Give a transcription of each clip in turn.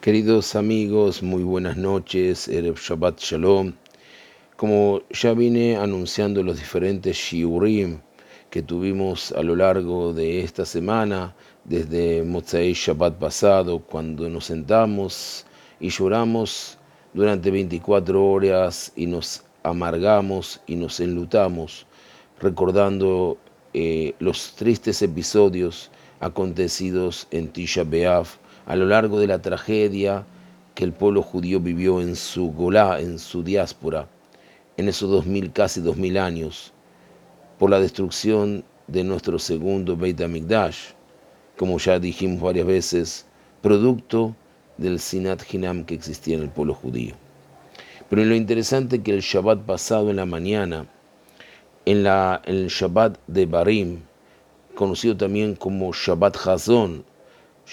Queridos amigos, muy buenas noches, Erev Shabbat Shalom. Como ya vine anunciando los diferentes shiurim que tuvimos a lo largo de esta semana, desde Motzai Shabbat pasado, cuando nos sentamos y lloramos durante 24 horas y nos amargamos y nos enlutamos, recordando eh, los tristes episodios acontecidos en Tisha B'Av, a lo largo de la tragedia que el pueblo judío vivió en su Golá, en su diáspora, en esos dos mil, casi dos mil años, por la destrucción de nuestro segundo Beit HaMikdash, como ya dijimos varias veces, producto del Sinat Hinam que existía en el pueblo judío. Pero lo interesante que el Shabbat pasado en la mañana, en, la, en el Shabbat de Barim, conocido también como Shabbat Hazón,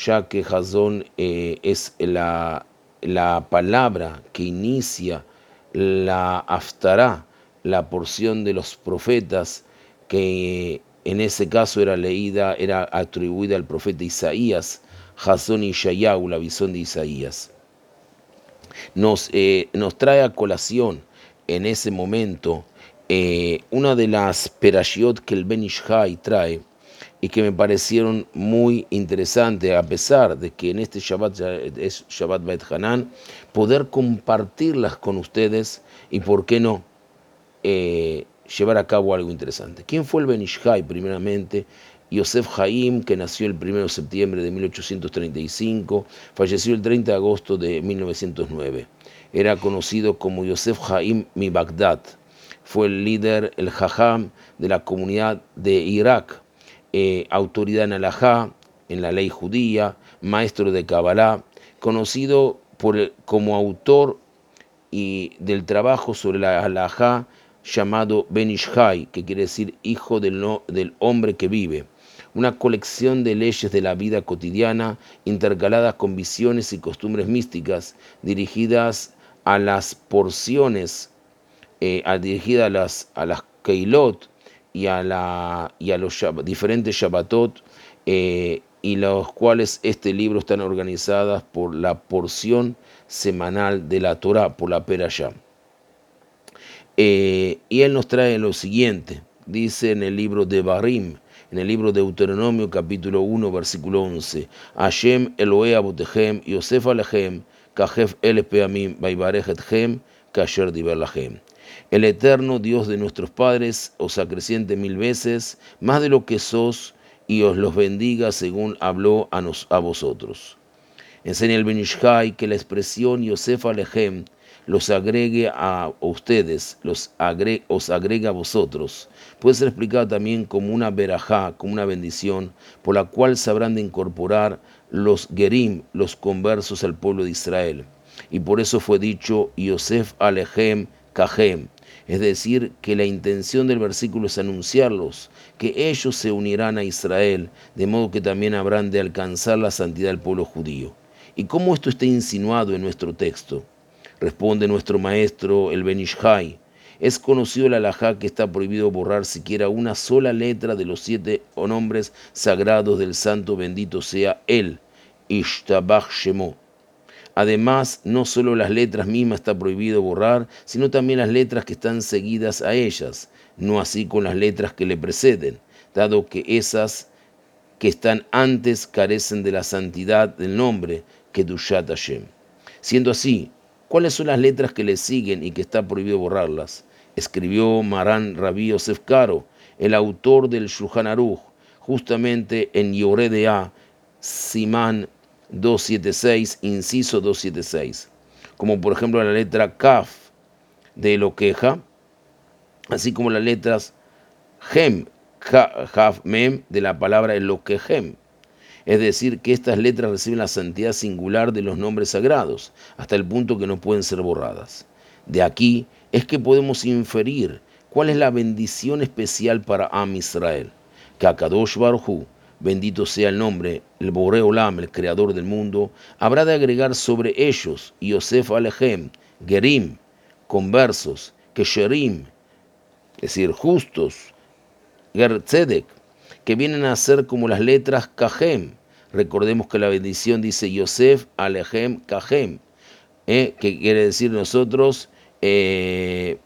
ya que Hazón eh, es la, la, palabra que inicia la Aftará, la porción de los profetas, que en ese caso era leída, era atribuida al profeta Isaías, Hazón y Shayahu, la visión de Isaías. Nos, eh, nos trae a colación en ese momento eh, una de las perashiot que el Benishai trae, y que me parecieron muy interesantes, a pesar de que en este Shabbat es Shabbat Beit Hanan, poder compartirlas con ustedes y, por qué no, eh, llevar a cabo algo interesante. ¿Quién fue el Benishai? Primeramente, Yosef Haim, que nació el 1 de septiembre de 1835, falleció el 30 de agosto de 1909. Era conocido como Yosef Haim mi Bagdad. Fue el líder, el Jajam de la comunidad de Irak eh, autoridad en Alajá, en la ley judía, maestro de Kabbalah, conocido por como autor y del trabajo sobre la Alajá llamado Benishai, que quiere decir hijo del, del hombre que vive, una colección de leyes de la vida cotidiana intercaladas con visiones y costumbres místicas dirigidas a las porciones, eh, dirigidas a las, a las Keilot, y a, la, y a los diferentes Shabbatot, eh, y los cuales este libro están organizadas por la porción semanal de la Torah, por la Perashá. Eh, y él nos trae lo siguiente, dice en el libro de Barim, en el libro de Deuteronomio capítulo 1 versículo 11, Hashem Elohe Yosef Alechem, Kajef El Peamim, Kasher. El eterno Dios de nuestros padres os acreciente mil veces más de lo que sos y os los bendiga según habló a, vosotros. Enseña el Benishai que la expresión Yosef Alejem los agregue a ustedes, los os agrega a vosotros. Puede ser explicado también como una verajá, como una bendición, por la cual sabrán de incorporar los gerim, los conversos al pueblo de Israel. Y por eso fue dicho Yosef Alejem Es decir, que la intención del versículo es anunciarlos, que ellos se unirán a Israel, de modo que también habrán de alcanzar la santidad del pueblo judío. ¿Y cómo esto está insinuado en nuestro texto? Responde nuestro maestro, el Benishai. Es conocido el alajá que está prohibido borrar siquiera una sola letra de los siete nombres sagrados del santo bendito sea él, Ishtabach Shemo Además, no solo las letras mismas está prohibido borrar, sino también las letras que están seguidas a ellas, no así con las letras que le preceden, dado que esas que están antes carecen de la santidad del nombre que Dushat Hashem. Siendo así, ¿cuáles son las letras que le siguen y que está prohibido borrarlas? Escribió Maran Rabbi Yosef Karo, el autor del Shulchan Aruch, justamente en Yoredea, Simán 276, inciso 276, como por ejemplo la letra Kaf de lo queja, así como las letras Gem, Kaf, Mem de la palabra Eloquejem. Es decir, que estas letras reciben la santidad singular de los nombres sagrados, hasta el punto que no pueden ser borradas. De aquí es que podemos inferir cuál es la bendición especial para Am Israel, que Akadosh Baruj bendito sea el nombre, el Boreolam, el creador del mundo, habrá de agregar sobre ellos Yosef Alejem, Gerim, conversos, Kesherim, es decir, justos, Gertzedek, que vienen a ser como las letras Kajem, Recordemos que la bendición dice Yosef Alejem Kajem, ¿eh? que quiere decir nosotros, eh,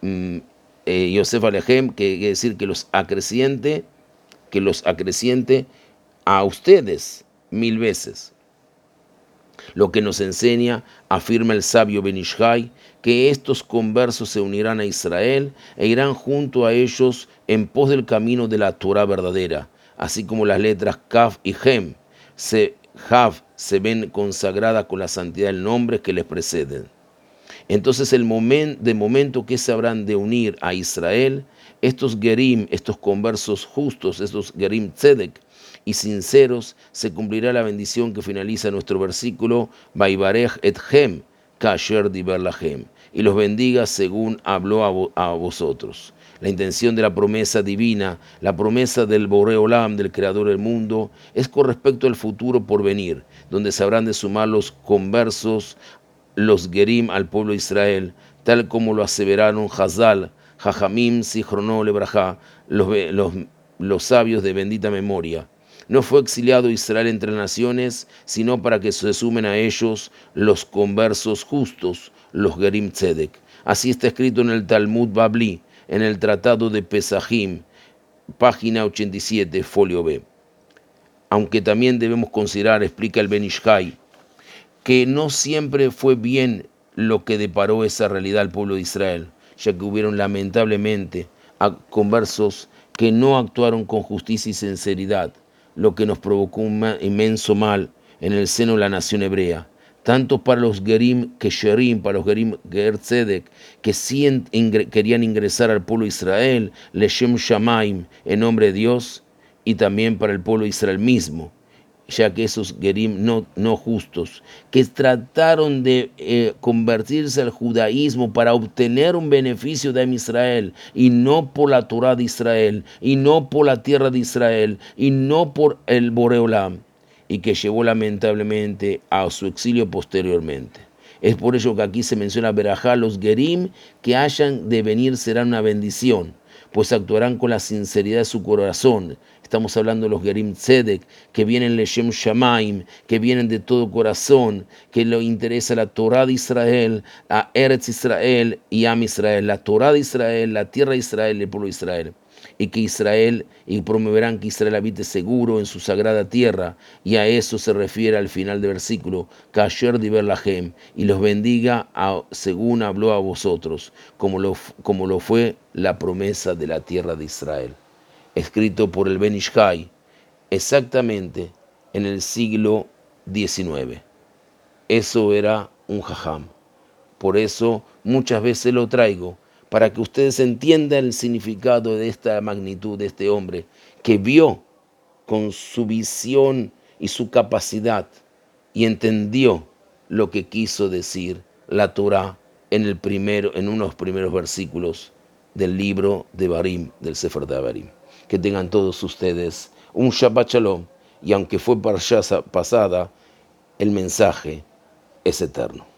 mm, eh, Yosef Alejem, que quiere decir que los acreciente, que los acreciente a ustedes mil veces. Lo que nos enseña, afirma el sabio Benishai, que estos conversos se unirán a Israel e irán junto a ellos en pos del camino de la Torah verdadera, así como las letras Kaf y Hem se, se ven consagradas con la santidad del nombre que les preceden. Entonces, el de momento que se habrán de unir a Israel, estos Gerim, estos conversos justos, estos Gerim Tzedek y sinceros, se cumplirá la bendición que finaliza nuestro versículo, Baibarej et Hem, Kasher Diberlahem, y los bendiga según habló a, vosotros. La intención de la promesa divina, la promesa del Boreolam, del Creador del mundo, es con respecto al futuro por venir, donde se habrán de sumar los conversos, los Gerim al pueblo de Israel, tal como lo aseveraron Hazal, Jajamim, Sichrono, Lebraja, los, los, los sabios de bendita memoria. No fue exiliado Israel entre naciones, sino para que se sumen a ellos los conversos justos, los Gerim Tzedek. Así está escrito en el Talmud Babli, en el Tratado de Pesajim, página 87, folio B. Aunque también debemos considerar, explica el Benishai, que no siempre fue bien lo que deparó esa realidad al pueblo de Israel, ya que hubieron lamentablemente conversos que no actuaron con justicia y sinceridad, lo que nos provocó un inmenso mal en el seno de la nación hebrea, tanto para los Gerim Kesherim, para los Gerim Gerzedek, que sí querían ingresar al pueblo de Israel, Leshem Shamaim, en nombre de Dios, y también para el pueblo de Israel mismo, ya que esos Gerim no, no justos, que trataron de eh, convertirse al judaísmo para obtener un beneficio de Israel, y no por la Torah de Israel, y no por la tierra de Israel, y no por el Boreolam, y que llevó lamentablemente a su exilio posteriormente. Es por ello que aquí se menciona Berajá, los Gerim que hayan de venir serán una bendición pues actuarán con la sinceridad de su corazón. Estamos hablando de los Gerim Tzedek, que vienen Leshem Shamaim, que vienen de todo corazón, que le interesa la Torah de Israel, a Eretz Israel y Am Israel, la Torah de Israel, la tierra de Israel el pueblo de Israel y que Israel, y promoverán que Israel habite seguro en su sagrada tierra, y a eso se refiere al final del versículo, Kasher Berlahem, y los bendiga según habló a vosotros, como lo, como lo fue la promesa de la tierra de Israel. Escrito por el Benishai, exactamente en el siglo XIX. Eso era un jajam. Por eso muchas veces lo traigo para que ustedes entiendan el significado de esta magnitud de este hombre que vio con su visión y su capacidad y entendió lo que quiso decir la Torah en, el primero, en unos primeros versículos del libro de Barim, del Sefer de Barim. Que tengan todos ustedes un Shabbat Shalom y aunque fue para pasada, el mensaje es eterno.